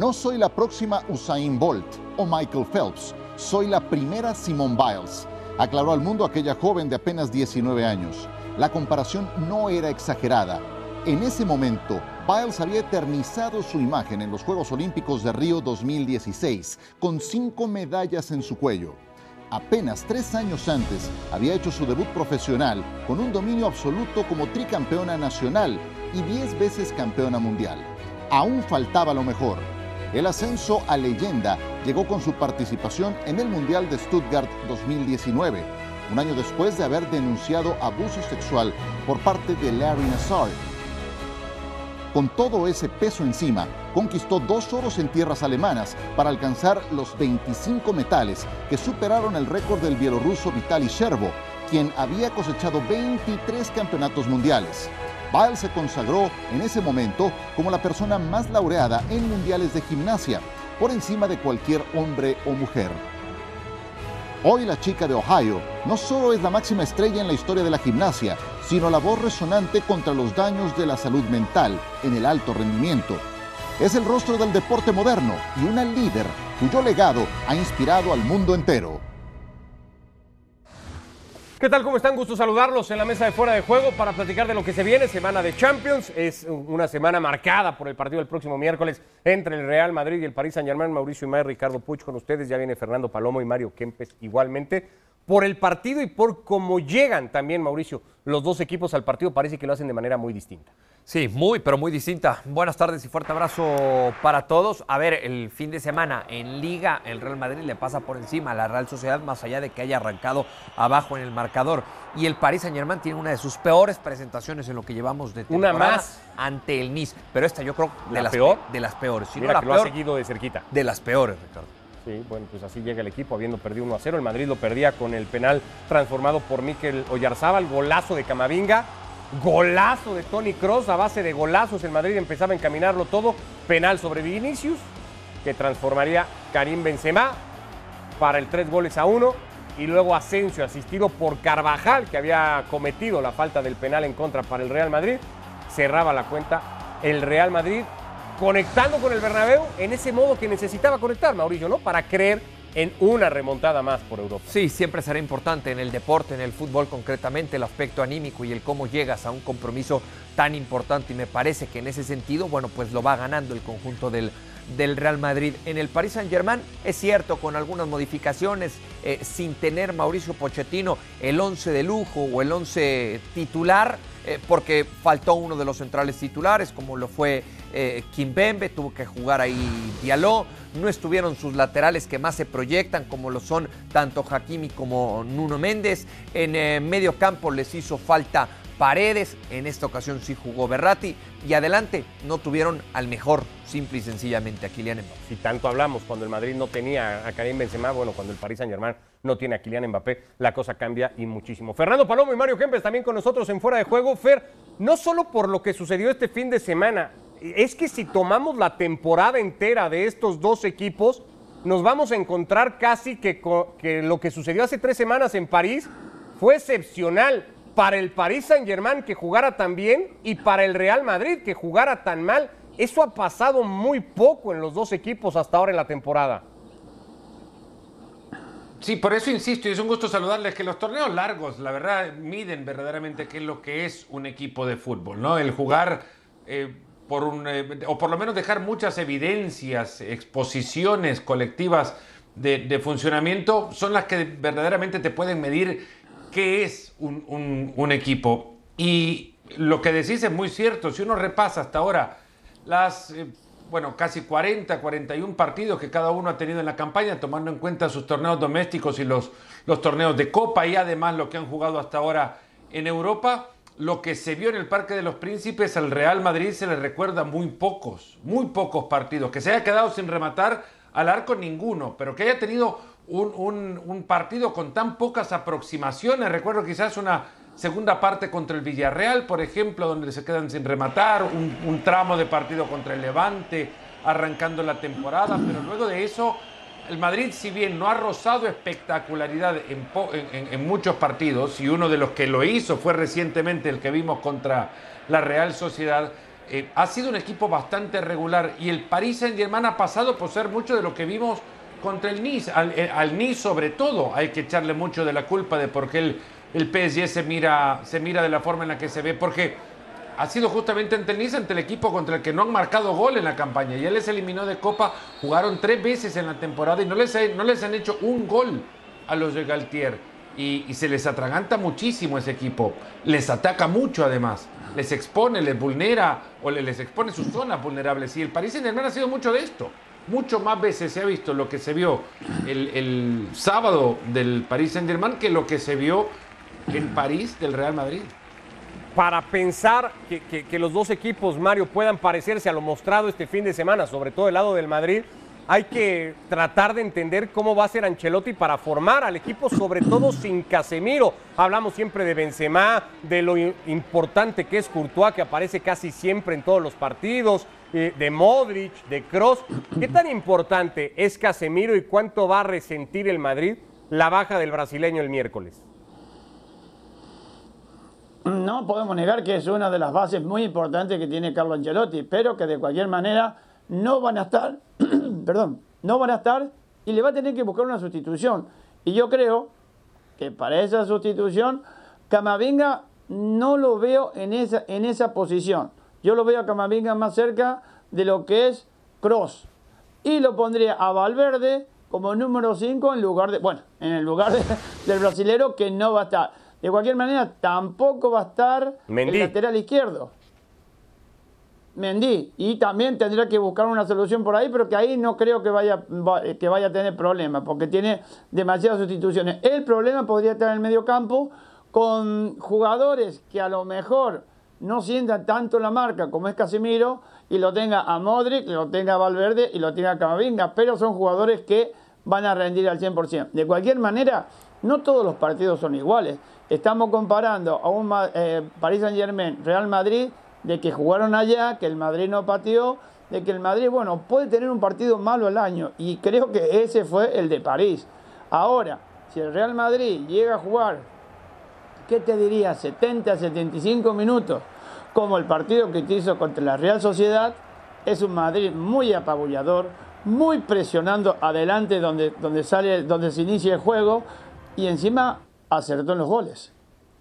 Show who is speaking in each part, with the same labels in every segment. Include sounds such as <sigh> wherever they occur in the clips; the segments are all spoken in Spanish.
Speaker 1: No soy la próxima Usain Bolt o Michael Phelps, soy la primera Simone Biles, aclaró al mundo aquella joven de apenas 19 años. La comparación no era exagerada. En ese momento, Biles había eternizado su imagen en los Juegos Olímpicos de Río 2016, con cinco medallas en su cuello. Apenas tres años antes había hecho su debut profesional con un dominio absoluto como tricampeona nacional y diez veces campeona mundial. Aún faltaba lo mejor. El ascenso a leyenda llegó con su participación en el Mundial de Stuttgart 2019, un año después de haber denunciado abuso sexual por parte de Larry Nassar, con todo ese peso encima, conquistó dos oros en tierras alemanas para alcanzar los 25 metales que superaron el récord del bielorruso Vitaly Sherbo, quien había cosechado 23 campeonatos mundiales. Biles se consagró en ese momento como la persona más laureada en mundiales de gimnasia, por encima de cualquier hombre o mujer. Hoy la chica de Ohio no solo es la máxima estrella en la historia de la gimnasia, sino la voz resonante contra los daños de la salud mental en el alto rendimiento. Es el rostro del deporte moderno y una líder cuyo legado ha inspirado al mundo entero.
Speaker 2: ¿Qué tal? ¿Cómo están? Gusto saludarlos en la mesa de fuera de juego para platicar de lo que se viene. Semana de Champions. Es una semana marcada por el partido del próximo miércoles entre el Real Madrid y el París Saint Germain. Mauricio Imay, Ricardo Puch con ustedes. Ya viene Fernando Palomo y Mario Kempes igualmente. Por el partido y por cómo llegan también, Mauricio, los dos equipos al partido. Parece que lo hacen de manera muy distinta.
Speaker 3: Sí, muy, pero muy distinta. Buenas tardes y fuerte abrazo para todos. A ver, el fin de semana en Liga, el Real Madrid le pasa por encima a la Real Sociedad, más allá de que haya arrancado abajo en el marcador. Y el Paris Saint Germain tiene una de sus peores presentaciones en lo que llevamos de
Speaker 2: temporada. Una más.
Speaker 3: Ante el Nice. Pero esta yo creo
Speaker 2: de las peor.
Speaker 3: De las peores.
Speaker 2: Si Mira no, que lo ha seguido de cerquita.
Speaker 3: De las peores, Ricardo.
Speaker 2: Sí, bueno, pues así llega el equipo, habiendo perdido 1 a 0. El Madrid lo perdía con el penal transformado por Miquel Oyarzábal, golazo de Camavinga. Golazo de Tony Cross, a base de golazos el Madrid empezaba a encaminarlo todo. Penal sobre Vinicius, que transformaría Karim Benzema para el 3 goles a 1. Y luego Asensio, asistido por Carvajal, que había cometido la falta del penal en contra para el Real Madrid. Cerraba la cuenta el Real Madrid, conectando con el Bernabéu en ese modo que necesitaba conectar, Mauricio, ¿no? Para creer en una remontada más por Europa.
Speaker 3: Sí, siempre será importante en el deporte, en el fútbol concretamente, el aspecto anímico y el cómo llegas a un compromiso tan importante. Y me parece que en ese sentido, bueno, pues lo va ganando el conjunto del, del Real Madrid. En el Paris Saint-Germain es cierto, con algunas modificaciones, eh, sin tener Mauricio Pochettino el 11 de lujo o el 11 titular, eh, porque faltó uno de los centrales titulares, como lo fue eh, Kimbembe, tuvo que jugar ahí Diallo. No estuvieron sus laterales que más se proyectan, como lo son tanto Hakimi como Nuno Méndez. En eh, medio campo les hizo falta Paredes, en esta ocasión sí jugó Berratti y adelante no tuvieron al mejor, simple y sencillamente a Kylian Mbappé.
Speaker 2: Si tanto hablamos, cuando el Madrid no tenía a Karim Benzema, bueno, cuando el Paris Saint-Germain no tiene a Kylian Mbappé, la cosa cambia y muchísimo. Fernando Palomo y Mario Kempes también con nosotros en Fuera de Juego. Fer, no solo por lo que sucedió este fin de semana, es que si tomamos la temporada entera de estos dos equipos, nos vamos a encontrar casi que, lo que sucedió hace tres semanas en París fue excepcional para el Paris Saint Germain que jugara tan bien y para el Real Madrid que jugara tan mal. Eso ha pasado muy poco en los dos equipos hasta ahora en la temporada.
Speaker 4: Sí, por eso insisto, y es un gusto saludarles, que los torneos largos, la verdad, miden verdaderamente qué es lo que es un equipo de fútbol, ¿no? El jugar eh, por eh, o por lo menos dejar muchas evidencias, exposiciones colectivas de, funcionamiento, son las que verdaderamente te pueden medir qué es un, equipo. Y lo que decís es muy cierto, si uno repasa hasta ahora las, eh, bueno, casi 40, 41 partidos que cada uno ha tenido en la campaña, tomando en cuenta sus torneos domésticos y los, los torneos de Copa y además lo que han jugado hasta ahora en Europa, lo que se vio en el Parque de los Príncipes, al Real Madrid se le recuerda muy pocos, muy pocos partidos. Que se haya quedado sin rematar al arco ninguno, pero que haya tenido un, partido con tan pocas aproximaciones. Recuerdo quizás una segunda parte contra el Villarreal, por ejemplo, donde se quedan sin rematar, un tramo de partido contra el Levante arrancando la temporada, pero luego de eso el Madrid, si bien no ha rozado espectacularidad en, muchos partidos, y uno de los que lo hizo fue recientemente el que vimos contra la Real Sociedad, eh, ha sido un equipo bastante regular y el Paris Saint-Germain ha pasado por ser mucho de lo que vimos contra el Nice. Al, eh, al, Nice sobre todo hay que echarle mucho de la culpa de por qué el, el PSG se mira, se mira de la forma en la que se ve, porque ha sido justamente ante el ante el equipo contra el que no han marcado gol en la campaña. Ya les eliminó de Copa, jugaron tres veces en la temporada y no les, no les han hecho un gol a los de Galtier. Y, se les atraganta muchísimo ese equipo. Les ataca mucho además. Les expone, les vulnera o les expone sus zonas vulnerables. Y el París Saint-Germain ha sido mucho de esto. Mucho más veces se ha visto lo que se vio el, el sábado del París Saint-Germain que lo que se vio en París del Real Madrid.
Speaker 2: Para pensar que, los dos equipos, Mario, puedan parecerse a lo mostrado este fin de semana, sobre todo el lado del Madrid, hay que tratar de entender cómo va a ser Ancelotti para formar al equipo, sobre todo sin Casemiro. Hablamos siempre de Benzema, de lo importante que es Courtois, que aparece casi siempre en todos los partidos, eh, de Modric, de Cross. ¿Qué tan importante es Casemiro y cuánto va a resentir el Madrid la baja del brasileño el miércoles?
Speaker 5: No podemos negar que es una de las bases muy importantes que tiene Carlo Ancelotti, pero que de cualquier manera no van a estar, <clears throat> perdón, no van a estar y le va a tener que buscar una sustitución. Y yo creo que para esa sustitución, Camavinga no lo veo en esa, en esa posición. Yo lo veo a Camavinga más cerca de lo que es Cross. Y lo pondría a Valverde como número 5 en lugar de, bueno, en el lugar de, <laughs> del brasilero que no va a estar. De cualquier manera, tampoco va a estar
Speaker 2: Mendy.
Speaker 5: el lateral izquierdo. Mendy. Y también tendrá que buscar una solución por ahí, pero que ahí no creo que vaya, que vaya a tener problemas, porque tiene demasiadas sustituciones. El problema podría estar en el medio campo con jugadores que a lo mejor no sientan tanto la marca como es Casemiro y lo tenga a Modric, lo tenga a Valverde y lo tenga a Camavinga, pero son jugadores que van a rendir al 100%. De cualquier manera, no todos los partidos son iguales. Estamos comparando a un eh, Paris Saint Germain, Real Madrid, de que jugaron allá, que el Madrid no pateó, de que el Madrid, bueno, puede tener un partido malo al año, y creo que ese fue el de París. Ahora, si el Real Madrid llega a jugar, ¿qué te diría? 70, 75 minutos, como el partido que hizo contra la Real Sociedad, es un Madrid muy apabullador, muy presionando adelante donde, donde, sale, donde se inicia el juego, y encima acertó en los goles.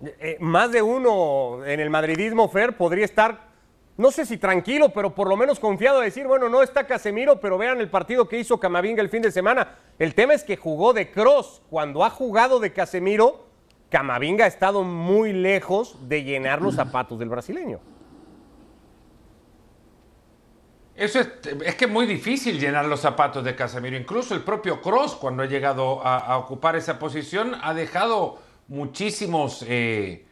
Speaker 2: Eh, más de uno en el madridismo, Fer, podría estar, no sé si tranquilo, pero por lo menos confiado de decir, bueno, no está Casemiro, pero vean el partido que hizo Camavinga el fin de semana. El tema es que jugó de cross. Cuando ha jugado de Casemiro, Camavinga ha estado muy lejos de llenar los zapatos del brasileño.
Speaker 4: Eso es, es, que es muy difícil llenar los zapatos de Casemiro. Incluso el propio Cross, cuando ha llegado a, ocupar esa posición, ha dejado muchísimos, eh,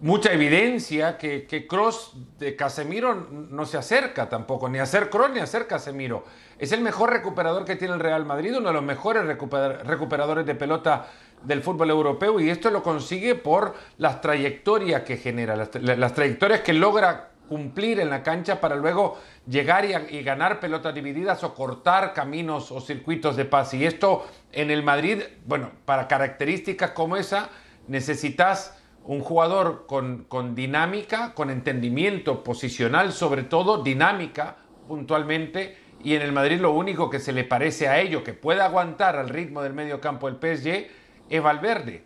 Speaker 4: mucha evidencia que, que Cross de Casemiro no se acerca tampoco, ni a ser Cross ni a ser Casemiro. Es el mejor recuperador que tiene el Real Madrid, uno de los mejores recuper recuperadores de pelota del fútbol europeo y esto lo consigue por las trayectorias que genera, las, las trayectorias que logra cumplir en la cancha para luego llegar y, ganar pelotas divididas o cortar caminos o circuitos de pase. Y esto en el Madrid, bueno, para características como esa, necesitas un jugador con, con dinámica, con entendimiento posicional, sobre todo dinámica puntualmente. Y en el Madrid lo único que se le parece a ello, que puede aguantar al ritmo del medio campo del PSG, es Valverde.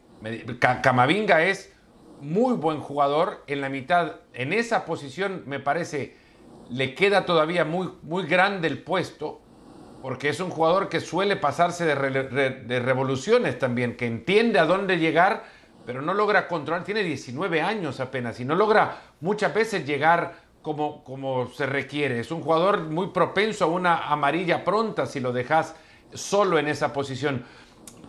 Speaker 4: Camavinga es muy buen jugador en la mitad. En esa posición me parece le queda todavía muy, muy grande el puesto, porque es un jugador que suele pasarse de, re, de, revoluciones también, que entiende a dónde llegar, pero no logra controlar. Tiene 19 años apenas y no logra muchas veces llegar como, como se requiere. Es un jugador muy propenso a una amarilla pronta si lo dejas solo en esa posición.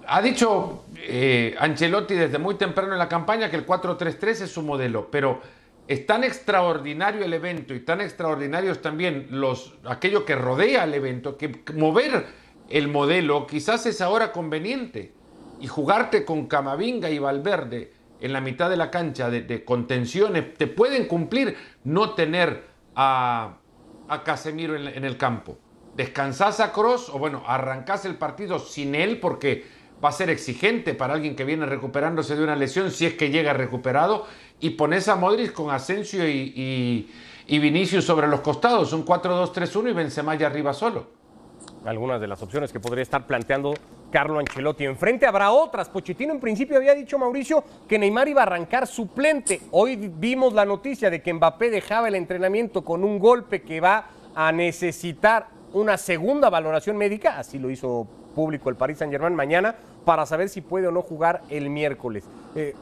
Speaker 4: Ha dicho eh, Ancelotti desde muy temprano en la campaña que el 4-3-3 es su modelo, pero es tan extraordinario el evento y tan extraordinarios también los, aquello que rodea el evento, que mover el modelo quizás es ahora conveniente. Y jugarte con Camavinga y Valverde en la mitad de la cancha de, contenciones te pueden cumplir no tener a, a Casemiro en, en el campo. Descansás a Cross o bueno, arrancás el partido sin él porque va a ser exigente para alguien que viene recuperándose de una lesión si es que llega recuperado y pones a Modric con Asensio y, y, Vinicius sobre los costados, un 4-2-3-1 y Benzema ya arriba solo.
Speaker 2: Algunas de las opciones que podría estar planteando Carlo Ancelotti. Enfrente habrá otras. Pochettino en principio había dicho Mauricio que Neymar iba a arrancar suplente. Hoy vimos la noticia de que Mbappé dejaba el entrenamiento con un golpe que va a necesitar una segunda valoración médica. Así lo hizo público el Paris Saint-Germain mañana para saber si puede o no jugar el miércoles. Eh,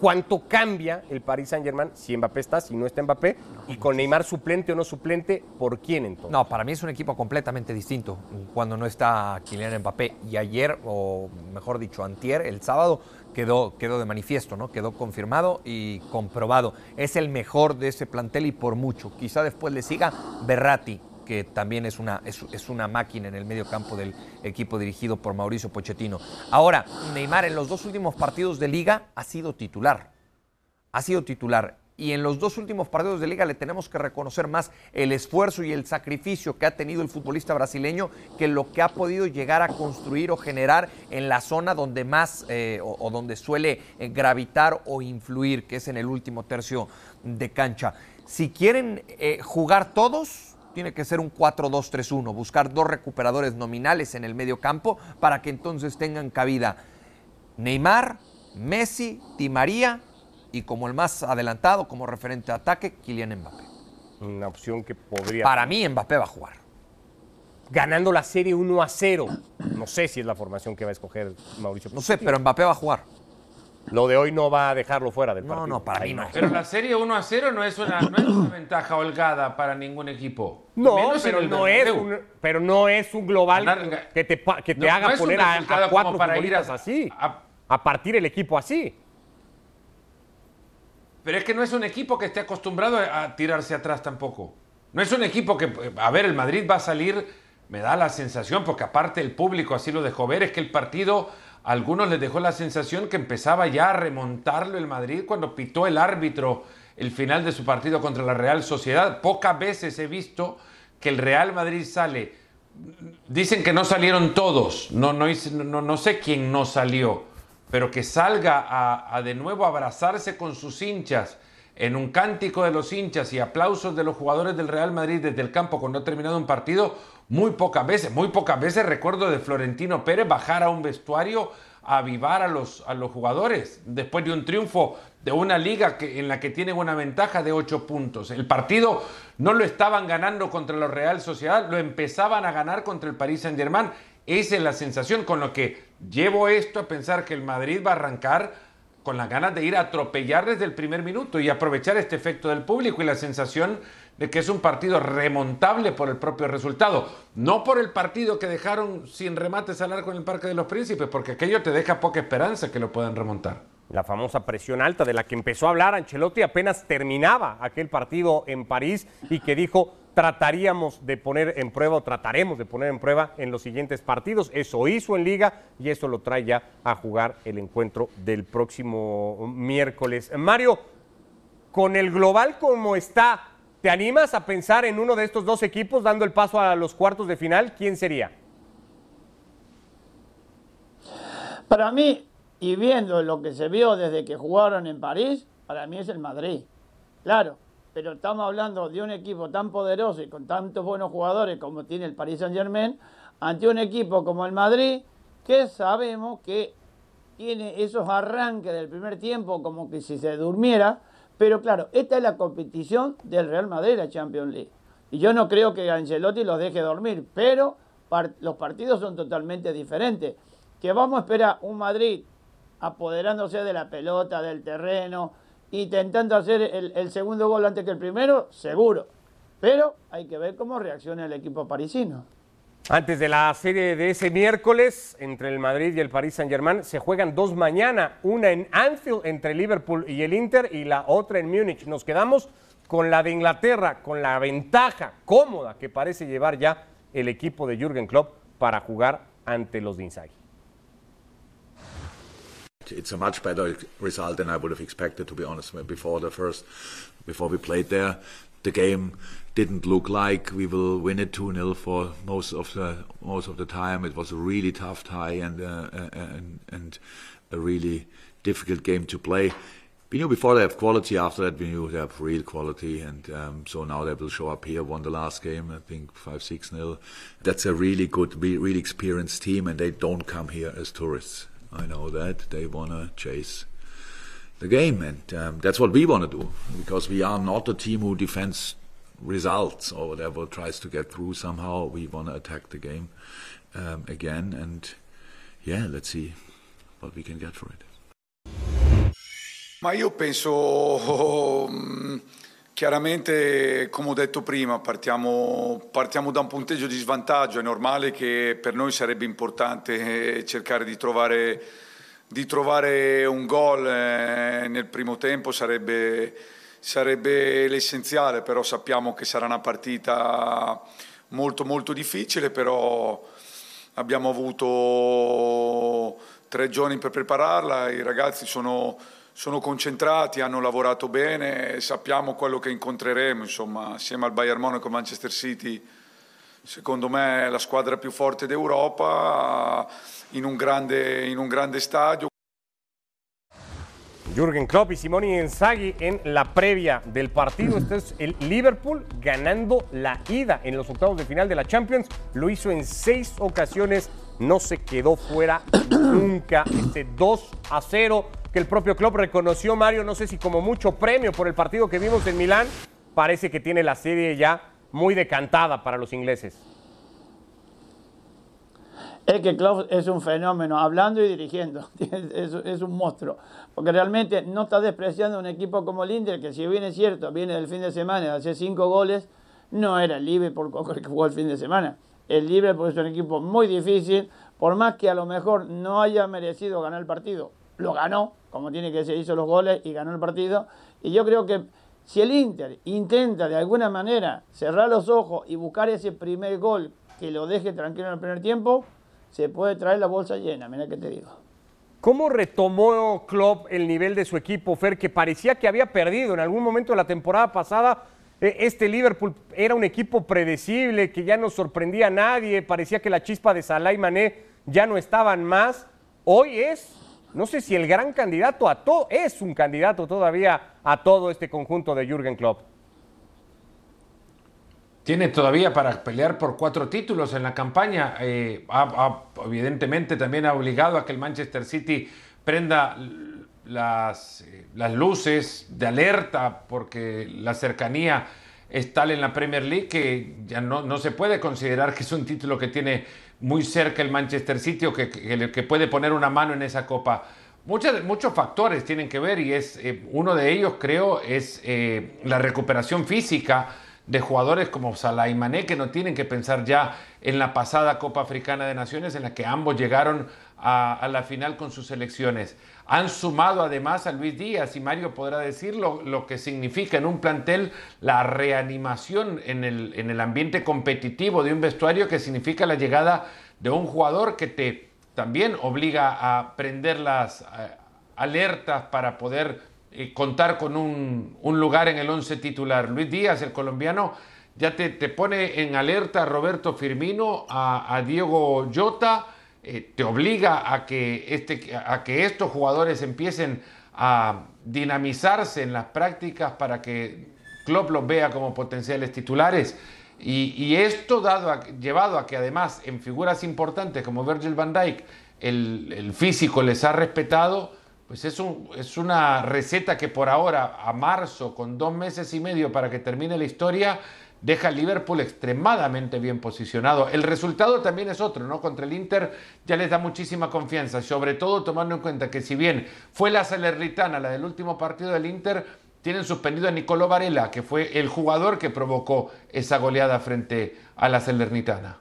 Speaker 2: cuánto cambia el Paris Saint-Germain si Mbappé está, si no está Mbappé, y con Neymar suplente o no suplente, ¿por quién entonces?
Speaker 3: No, para mí es un equipo completamente distinto cuando no está Kylian Mbappé. Y ayer, o mejor dicho, antier, el sábado, quedó, quedó de manifiesto, ¿no? Quedó confirmado y comprobado. Es el mejor de ese plantel y por mucho. Quizá después le siga Berratti, que también es una, es, una máquina en el medio campo del equipo dirigido por Mauricio Pochettino. Ahora, Neymar en los dos últimos partidos de liga ha sido titular. Ha sido titular. Y en los dos últimos partidos de liga le tenemos que reconocer más el esfuerzo y el sacrificio que ha tenido el futbolista brasileño que lo que ha podido llegar a construir o generar en la zona donde más eh, o, donde suele eh, gravitar o influir, que es en el último tercio de cancha. Si quieren eh, jugar todos, tiene que ser un 4-2-3-1, buscar dos recuperadores nominales en el medio campo para que entonces tengan cabida Neymar, Messi, Di María y como el más adelantado, como referente a ataque, Kylian Mbappé.
Speaker 2: Una opción que podría...
Speaker 3: Para mí Mbappé va a jugar.
Speaker 2: Ganando la serie 1 a 0. No sé si es la formación que va a escoger Mauricio.
Speaker 3: No sé, pero Mbappé va a jugar.
Speaker 2: Lo de hoy no va a dejarlo fuera del partido.
Speaker 3: No, no, para mí no.
Speaker 4: Pero la serie 1 a 0 no es una, no es una ventaja holgada para ningún equipo.
Speaker 2: No, pero no, es un, pero no es un global que te, que te haga poner a, cuatro para ir así. A, partir el equipo así.
Speaker 4: Pero es que no es un equipo que esté acostumbrado a tirarse atrás tampoco. No es un equipo que, a ver, el Madrid va a salir, me da la sensación, porque aparte el público así lo dejó ver, es que el partido algunos les dejó la sensación que empezaba ya a remontarlo el Madrid cuando pitó el árbitro el final de su partido contra la Real Sociedad. Pocas veces he visto que el Real Madrid sale. Dicen que no salieron todos, no, no, no, no sé quién no salió, pero que salga a, a de nuevo abrazarse con sus hinchas en un cántico de los hinchas y aplausos de los jugadores del Real Madrid desde el campo cuando ha terminado un partido, muy pocas veces, muy pocas veces recuerdo de Florentino Pérez bajar a un vestuario a avivar a los, a los jugadores después de un triunfo de una liga que, en la que tienen una ventaja de ocho puntos. El partido no lo estaban ganando contra la Real Sociedad, lo empezaban a ganar contra el Paris Saint Germain. Esa es la sensación con lo que llevo esto a pensar que el Madrid va a arrancar con las ganas de ir a atropellar desde el primer minuto y aprovechar este efecto del público y la sensación de que es un partido remontable por el propio resultado, no por el partido que dejaron sin remates al arco en el Parque de los Príncipes, porque aquello te deja poca esperanza que lo puedan remontar.
Speaker 2: La famosa presión alta de la que empezó a hablar Ancelotti apenas terminaba aquel partido en París y que dijo trataríamos de poner en prueba o trataremos de poner en prueba en los siguientes partidos. Eso hizo en liga y eso lo trae ya a jugar el encuentro del próximo miércoles. Mario, con el global como está, ¿Te animas a pensar en uno de estos dos equipos dando el paso a los cuartos de final? ¿Quién sería?
Speaker 5: Para mí, y viendo lo que se vio desde que jugaron en París, para mí es el Madrid. Claro, pero estamos hablando de un equipo tan poderoso y con tantos buenos jugadores como tiene el Paris Saint Germain, ante un equipo como el Madrid, que sabemos que tiene esos arranques del primer tiempo como que si se durmiera, pero claro, esta es la competición del Real Madrid, la Champions League. Y yo no creo que Ancelotti los deje dormir, pero los partidos son totalmente diferentes. Que vamos a esperar un Madrid apoderándose de la pelota, del terreno, intentando hacer el, segundo gol antes que el primero, seguro. Pero hay que ver cómo reacciona el equipo parisino.
Speaker 2: Antes de la serie de ese miércoles entre el Madrid y el Paris Saint-Germain, se juegan dos mañana, una en Anfield entre Liverpool y el Inter y la otra en Múnich. Nos quedamos con la de Inglaterra, con la ventaja cómoda que parece llevar ya el equipo de Jürgen Klopp para jugar ante los de.
Speaker 6: It's a much better result than I would have expected, to be honest. Before the first, before we played there, the game didn't look like we will win it 2-0 for most of the most of the time. It was a really tough tie and uh, and and a really difficult game to play. we knew before they have quality. After that, we knew they have real quality, and um, so now they will show up here. Won the last game, I think five six nil. That's a really good, really experienced team, and they don't come here as tourists. I know that they wanna chase the game, and um, that's what we want to do because we are not a team who defends results or whatever, tries to get through somehow. We want to attack the game um, again, and yeah, let's see what we can get for it.
Speaker 7: Ma io penso mm, chiaramente, come ho detto prima, partiamo, partiamo, da un punteggio di svantaggio, è normale che per noi sarebbe importante eh, cercare di trovare, di trovare un gol eh, nel primo tempo, sarebbe, sarebbe l'essenziale, però sappiamo che sarà una partita molto molto difficile, però abbiamo avuto tre giorni per prepararla, i ragazzi sono sono concentrati, hanno lavorato bene, sappiamo quello che incontreremo, insomma, assieme al Bayern Monaco e Manchester City, secondo me è la squadra più forte d'Europa in un grande, in un grande stadio.
Speaker 2: Jürgen Klopp y Simone Inzaghi en la previa del partido. Este es el Liverpool ganando la ida en los octavos de final de la Champions. Lo hizo en seis ocasiones, no se quedó fuera nunca. Este 2 a 0 que el propio Klopp reconoció, Mario, no sé si como mucho premio por el partido que vimos en Milán, parece que tiene la serie ya muy decantada para los ingleses.
Speaker 5: Es que Klopp es un fenómeno, hablando y dirigiendo, <laughs> es, un monstruo, porque realmente no está despreciando un equipo como el Inter, que si bien es cierto, viene del fin de semana de hacer cinco goles, no era el Liverpool que jugó el fin de semana. El Liverpool es un equipo muy difícil, por más que a lo mejor no haya merecido ganar el partido, lo ganó, como tiene que ser, hizo los goles y ganó el partido. Y yo creo que si el Inter intenta de alguna manera cerrar los ojos y buscar ese primer gol que lo deje tranquilo en el primer tiempo, se puede traer la bolsa llena, mira que te digo.
Speaker 2: ¿Cómo retomó Klopp el nivel de su equipo, Fer, que parecía que había perdido en algún momento de la temporada pasada? E, este Liverpool era un equipo predecible, que ya no sorprendía a nadie, parecía que la chispa de Salah y Mané ya no estaban más. Hoy es no sé si el gran candidato a todo, es un candidato todavía a todo este conjunto de Jürgen Klopp.
Speaker 4: Tiene todavía para pelear por cuatro títulos en la campaña. Eh, evidentemente también ha obligado a que el Manchester City prenda las, eh, las luces de alerta porque la cercanía es tal en la Premier League que ya no, no se puede considerar que es un título que tiene muy cerca el Manchester City o que, que, puede poner una mano en esa copa. Muchos, muchos factores tienen que ver y es eh, uno de ellos creo es eh, la recuperación física de jugadores como Salah y Mané que no tienen que pensar ya en la pasada Copa Africana de Naciones en la que ambos llegaron a, la final con sus selecciones. Han sumado además a Luis Díaz y Mario podrá decir lo, que significa en un plantel la reanimación en el, en el ambiente competitivo de un vestuario que significa la llegada de un jugador que te también obliga a prender las eh, alertas para poder eh, contar con un, lugar en el once titular. Luis Díaz, el colombiano, ya te, te pone en alerta a Roberto Firmino, a, a Diego Jota, eh, te obliga a que, este, a que estos jugadores empiecen a dinamizarse en las prácticas para que Klopp los vea como potenciales titulares. Y, esto dado llevado a que además en figuras importantes como Virgil van Dijk el, físico les ha respetado, pues es, es una receta que por ahora, a marzo, con dos meses y medio para que termine la historia, deja al Liverpool extremadamente bien posicionado. El resultado también es otro, ¿no? Contra el Inter ya les da muchísima confianza, sobre todo tomando en cuenta que si bien fue la Salernitana la del último partido del Inter, tienen suspendido a Nicolò Varela, que fue el jugador que provocó esa goleada frente a la Salernitana.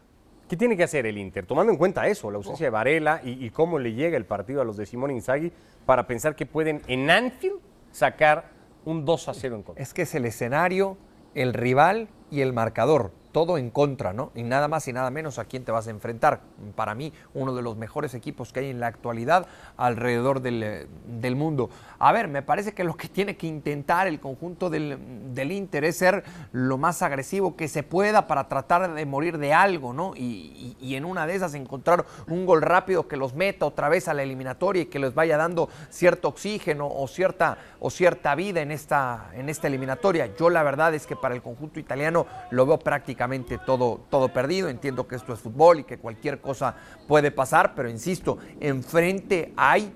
Speaker 2: ¿Qué tiene que hacer el Inter? Tomando en cuenta eso, la ausencia de Varela y, cómo le llega el partido a los de Simón Inzaghi para pensar que pueden en Anfield sacar un 2 a 0 en contra.
Speaker 3: Es que es el escenario, el rival y el marcador. Todo en contra, ¿no? Y nada más y nada menos a quién te vas a enfrentar. Para mí, uno de los mejores equipos que hay en la actualidad alrededor del, eh, del mundo. A ver, me parece que lo que tiene que intentar el conjunto del, del, Inter es ser lo más agresivo que se pueda para tratar de morir de algo, ¿no? Y, y, en una de esas encontrar un gol rápido que los meta otra vez a la eliminatoria y que les vaya dando cierto oxígeno o cierta, o cierta vida en esta, en esta eliminatoria. Yo la verdad es que para el conjunto italiano lo veo prácticamente todo, todo perdido. Entiendo que esto es fútbol y que cualquier cosa puede pasar, pero insisto, enfrente hay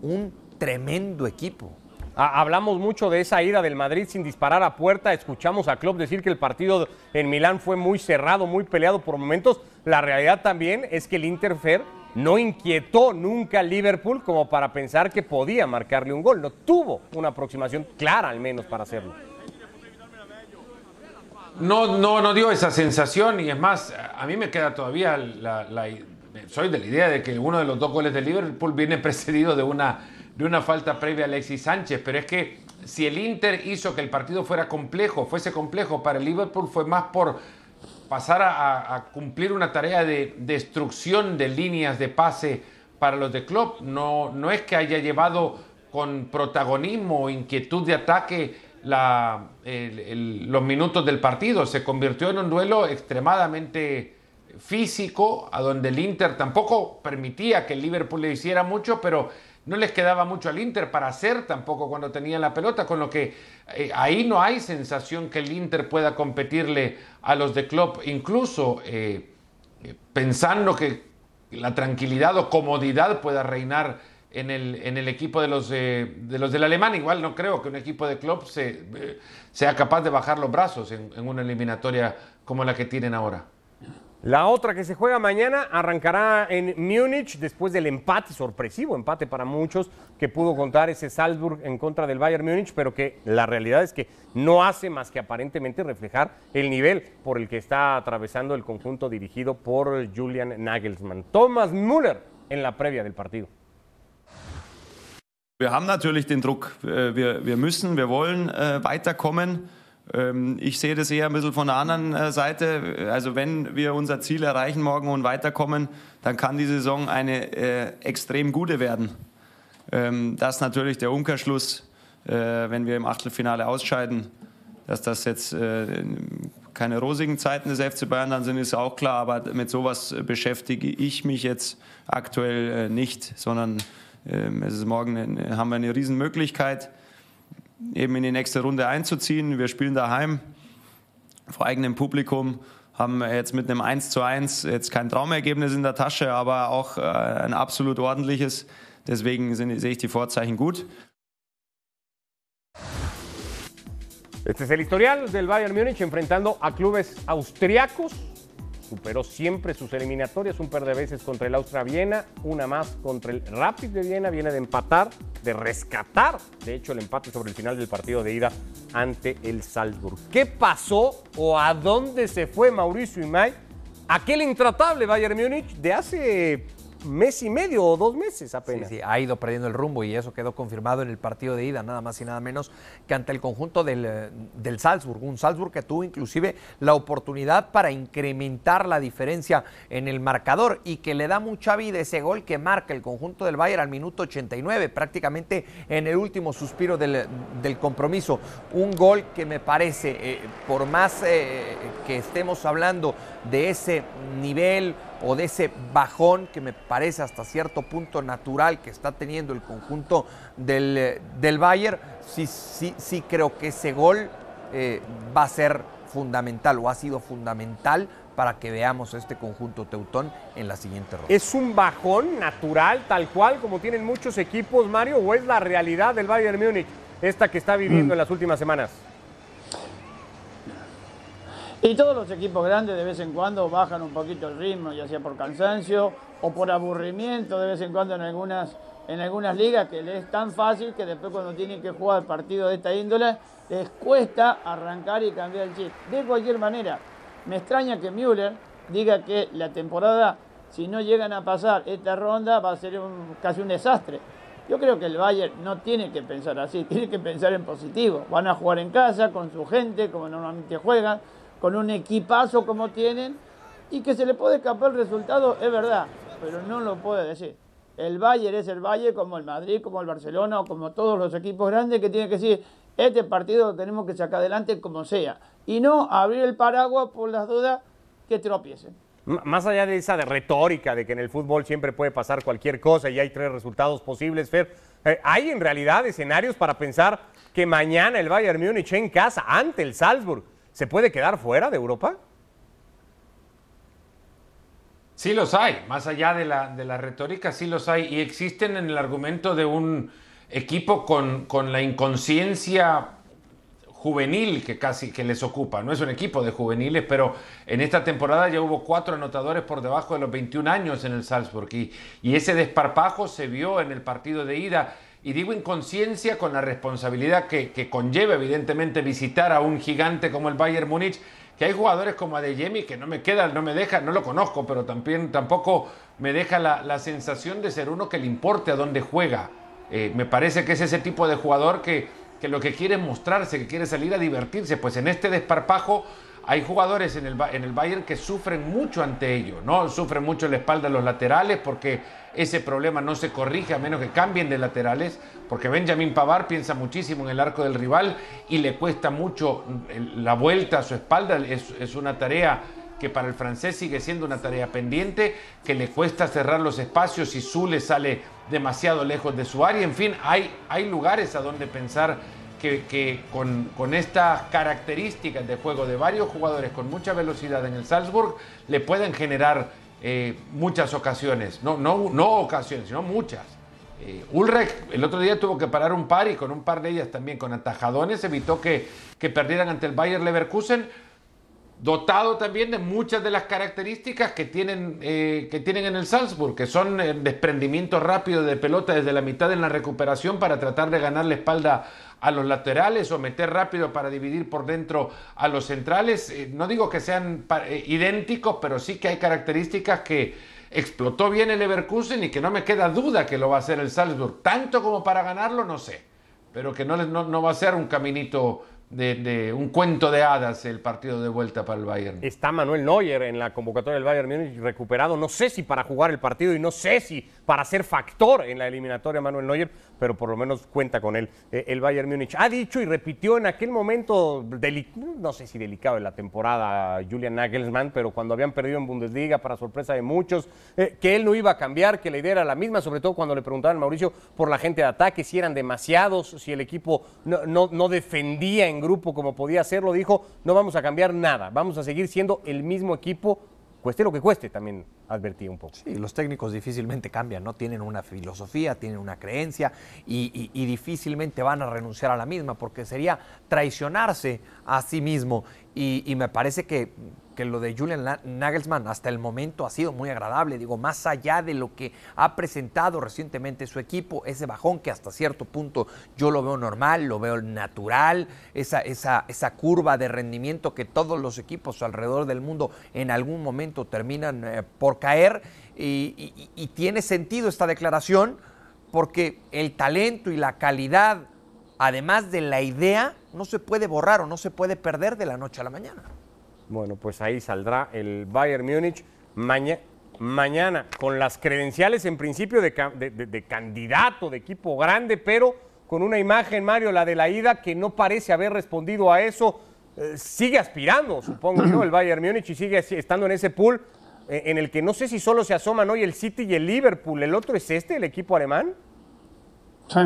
Speaker 3: un tremendo equipo.
Speaker 2: Hablamos mucho de esa ida del Madrid sin disparar a puerta. Escuchamos a Klopp decir que el partido en Milán fue muy cerrado, muy peleado por momentos. La realidad también es que el Interfer no inquietó nunca al Liverpool como para pensar que podía marcarle un gol. No tuvo una aproximación clara al menos para hacerlo
Speaker 4: no, no, no dio esa sensación y es más, a mí me queda todavía la, soy de la idea de que uno de los dos goles de Liverpool viene <laughs> precedido de una, de una falta previa a Alexis Sánchez, pero es que si el Inter hizo que el partido fuera complejo, fuese complejo para el Liverpool fue más por pasar a, cumplir una tarea de destrucción de líneas de pase para los de Klopp, no, no es que haya llevado con protagonismo o inquietud de ataque los minutos del partido. Se convirtió en un duelo extremadamente físico, a donde el Inter tampoco permitía que el Liverpool le hiciera mucho, pero no les quedaba mucho al Inter para hacer tampoco cuando tenía la pelota, con lo que eh, ahí no hay sensación que el Inter pueda competirle a los de Klopp, incluso eh, eh, pensando que la tranquilidad o comodidad pueda reinar en el, equipo de los, de los del alemán. Igual no creo que un equipo de club se, sea capaz de bajar los brazos en, en, una eliminatoria como la que tienen ahora.
Speaker 2: La otra que se juega mañana arrancará en Múnich después del empate, sorpresivo empate para muchos, que pudo contar ese Salzburg en contra del Bayern Múnich, pero que la realidad es que no hace más que aparentemente reflejar el nivel por el que está atravesando el conjunto dirigido por Julian Nagelsmann. Thomas Müller en la previa del partido.
Speaker 8: Wir haben natürlich den Druck. Äh, wir, wir müssen, wir wollen äh, weiterkommen. Ähm, ich sehe das eher ein bisschen von der anderen äh, Seite. Also wenn wir unser Ziel erreichen morgen und weiterkommen, dann kann die Saison eine äh, extrem gute werden. Ähm, das natürlich der Umkehrschluss, wenn wir im Achtelfinale ausscheiden, dass das jetzt keine rosigen Zeiten des FC Bayern dann sind, ist auch klar. Aber mit sowas beschäftige ich mich jetzt aktuell nicht, sondern es ist morgen eine, haben wir eine Riesenmöglichkeit, eben in die nächste Runde einzuziehen. Wir spielen daheim vor eigenem Publikum, haben jetzt mit einem 1 zu 1 jetzt kein Traumergebnis in der Tasche, aber auch äh, ein absolut ordentliches. Deswegen sind, sehe ich die Vorzeichen gut.
Speaker 2: Este es el historial del Bayern Múnich enfrentando a clubes austriacos superó siempre sus eliminatorias, un par de veces contra el Austria Viena, una más contra el Rapid de Viena, viene de empatar, de rescatar, de hecho, el empate sobre el final del partido de ida ante el Salzburg. ¿Qué pasó o a dónde se fue Mauricio Imay? Aquel intratable Bayern Múnich de hace mes y medio o dos meses apenas.
Speaker 3: Sí, sí, ha ido perdiendo el rumbo y eso quedó confirmado en el partido de ida, nada más y nada menos que ante el conjunto del, eh, del Salzburg. Un Salzburg que tuvo inclusive la oportunidad para incrementar la diferencia en el marcador y que le da mucha vida ese gol que marca el conjunto del Bayern al minuto 89, prácticamente en el último suspiro del, del compromiso. Un gol que me parece, eh, por más eh, que estemos hablando de ese nivel, o de ese bajón que me parece hasta cierto punto natural que está teniendo el conjunto del, del Bayern, sí, sí, sí creo que ese gol eh, va a ser fundamental o ha sido fundamental para que veamos este conjunto teutón en la siguiente ronda.
Speaker 2: ¿Es un bajón natural, tal cual como tienen muchos equipos, Mario, o es la realidad del Bayern Múnich, esta que está viviendo mm. en las últimas semanas?
Speaker 5: Y todos los equipos grandes de vez en cuando bajan un poquito el ritmo, ya sea por cansancio o por aburrimiento de vez en cuando en algunas, en algunas ligas que les es tan fácil que después cuando tienen que jugar partidos de esta índole les cuesta arrancar y cambiar el chip. De cualquier manera, me extraña que Müller diga que la temporada, si no llegan a pasar esta ronda, va a ser casi un desastre. Yo creo que el Bayern no tiene que pensar así, <laughs> tiene que pensar en positivo. Van a jugar en casa, con su gente, como normalmente juegan con un equipazo como tienen y que se le puede escapar el resultado, es verdad, pero no lo puede decir. El Bayern es el Bayern como el Madrid, como el Barcelona o como todos los equipos grandes que tienen que decir, este partido lo tenemos que sacar adelante como sea. Y no abrir el paraguas por las dudas que tropiecen.
Speaker 2: Más allá de esa de retórica de que en el fútbol siempre puede pasar cualquier cosa y hay tres resultados posibles, Fer, eh, ¿hay en realidad escenarios para pensar que mañana el Bayern Múnich en casa ante el Salzburg se puede quedar fuera de Europa?
Speaker 4: Sí los hay, más allá de la, de la retórica, sí los hay y existen en el argumento de un equipo con, con la inconsciencia juvenil que casi que les ocupa. No es un equipo de juveniles, pero en esta temporada ya hubo cuatro anotadores por debajo de los 21 años en el Salzburg y, y ese desparpajo se vio en el partido de ida. Y digo inconsciencia con la responsabilidad que, que conlleva evidentemente visitar a un gigante como el Bayern Múnich, que hay jugadores como Adeyemi que no me queda, no me deja, no lo conozco, pero también tampoco me deja la, la sensación de ser uno que le importe a dónde juega. Eh, me parece que es ese tipo de jugador que, que lo que quiere es mostrarse, que quiere salir a divertirse. Pues en este desparpajo hay jugadores en el, en el Bayern que sufren mucho ante ello, ¿no? Sufren mucho la espalda de los laterales porque ese problema no se corrige a menos que cambien de laterales, porque Benjamin Pavard piensa muchísimo en el arco del rival y le cuesta mucho la vuelta a su espalda. Es, es una tarea que para el francés sigue siendo una tarea pendiente, que le cuesta cerrar los espacios y Zule sale demasiado lejos de su área. En fin, hay, hay lugares a donde pensar que, con, con, estas características de juego de varios jugadores con mucha velocidad en el Salzburg le pueden generar eh, muchas ocasiones. No, no, no ocasiones, sino muchas. Eh, Ulrich el otro día tuvo que parar un par y con un par de ellas también con atajadones evitó que, que perdieran ante el Bayer Leverkusen dotado también de muchas de las características que tienen, eh, que tienen en el Salzburg, que son el eh, desprendimiento rápido de pelota desde la mitad en la recuperación para tratar de ganar la espalda a los laterales o meter rápido para dividir por dentro a los centrales. Eh, no digo que sean eh, idénticos, pero sí que hay características que explotó bien el Leverkusen y que no me queda duda que lo va a hacer el Salzburg. Tanto como para ganarlo, no sé, pero que no, no, no va a ser un caminito de, un cuento de hadas el partido de vuelta para el Bayern.
Speaker 2: Está Manuel Neuer en la convocatoria del Bayern Múnich recuperado, no sé si para jugar el partido y no sé si para ser factor en la eliminatoria Manuel Neuer, pero por lo menos cuenta con él eh, el Bayern Múnich. Ha dicho y repitió en aquel momento, no sé si delicado de la temporada Julian Nagelsmann, pero cuando habían perdido en Bundesliga, para sorpresa de muchos, eh, que él no iba a cambiar, que la idea era la misma, sobre todo cuando le preguntaban a Mauricio por la gente de ataque, si eran demasiados, si el equipo no, no, no defendía en grupo como podía hacerlo, dijo, no vamos a cambiar nada, vamos a seguir siendo el mismo equipo, cueste lo que cueste, también advertí un poco.
Speaker 3: Sí, los técnicos difícilmente cambian, ¿no? Tienen una filosofía, tienen una creencia y, y, y difícilmente van a renunciar a la misma, porque sería traicionarse a sí mismo. Y, y me parece que, que, lo de Julian Nagelsmann hasta el momento ha sido muy agradable. Digo, más allá de lo que ha presentado recientemente su equipo, ese bajón que hasta cierto punto yo lo veo normal, lo veo natural, esa, esa, esa curva de rendimiento que todos los equipos alrededor del mundo en algún momento terminan eh, por caer. Y, y, y tiene sentido esta declaración porque el talento y la calidad además de la idea, no se puede borrar o no se puede perder de la noche a la mañana.
Speaker 2: Bueno, pues ahí saldrá el Bayern Múnich maña mañana con las credenciales en principio de, de, de, de, candidato, de equipo grande, pero con una imagen, Mario, la de la ida, que no parece haber respondido a eso. Eh, sigue aspirando, supongo, ¿no? <clears throat> el Bayern Múnich y sigue estando en ese pool eh, en el que no sé si solo se asoman hoy el City y el Liverpool. ¿El otro es este, el equipo alemán?
Speaker 5: Sí.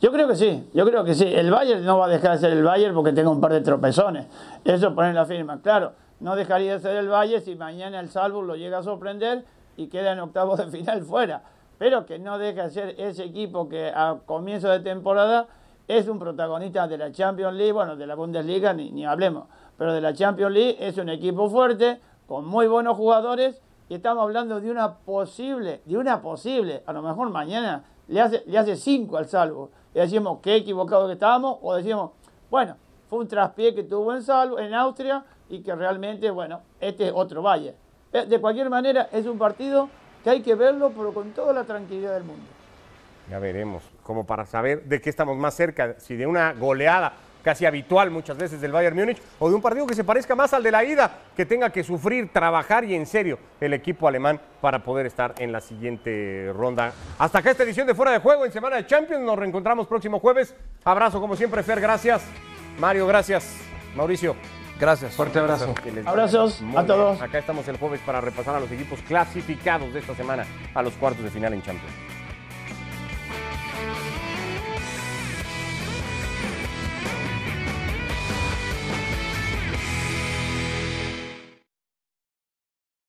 Speaker 5: Yo creo que sí, yo creo que sí. El Bayern no va a dejar de ser el Bayern porque tenga un par de tropezones. Eso poner la firma. Claro, no dejaría de ser el Bayern si mañana el Salzburg lo llega a sorprender y queda en octavos de final fuera. Pero que no deja de ser ese equipo que a comienzo de temporada es un protagonista de la Champions League, bueno, de la Bundesliga ni, ni hablemos, pero de la Champions League es un equipo fuerte, con muy buenos jugadores y estamos hablando de una posible, de una posible, a lo mejor mañana le hace, le hace cinco al salvo. Y decimos qué equivocado que estábamos, o decimos, bueno, fue un traspié que tuvo en salvo, en Austria, y que realmente, bueno, este es otro Valle. De cualquier manera, es un partido que hay que verlo, pero con toda la tranquilidad del mundo.
Speaker 2: Ya veremos, como para saber de qué estamos más cerca, si de una goleada casi habitual muchas veces del Bayern Múnich, o de un partido que se parezca más al de la ida, que tenga que sufrir, trabajar y en serio el equipo alemán para poder estar en la siguiente ronda. Hasta acá esta edición de Fuera de Juego en Semana de Champions. Nos reencontramos próximo jueves. Abrazo como siempre, Fer, gracias. Mario, gracias. Mauricio.
Speaker 3: Gracias.
Speaker 4: Fuerte abrazo.
Speaker 5: Abrazos a todos.
Speaker 2: Acá estamos el jueves para repasar a los equipos clasificados de esta semana a los cuartos de final en Champions.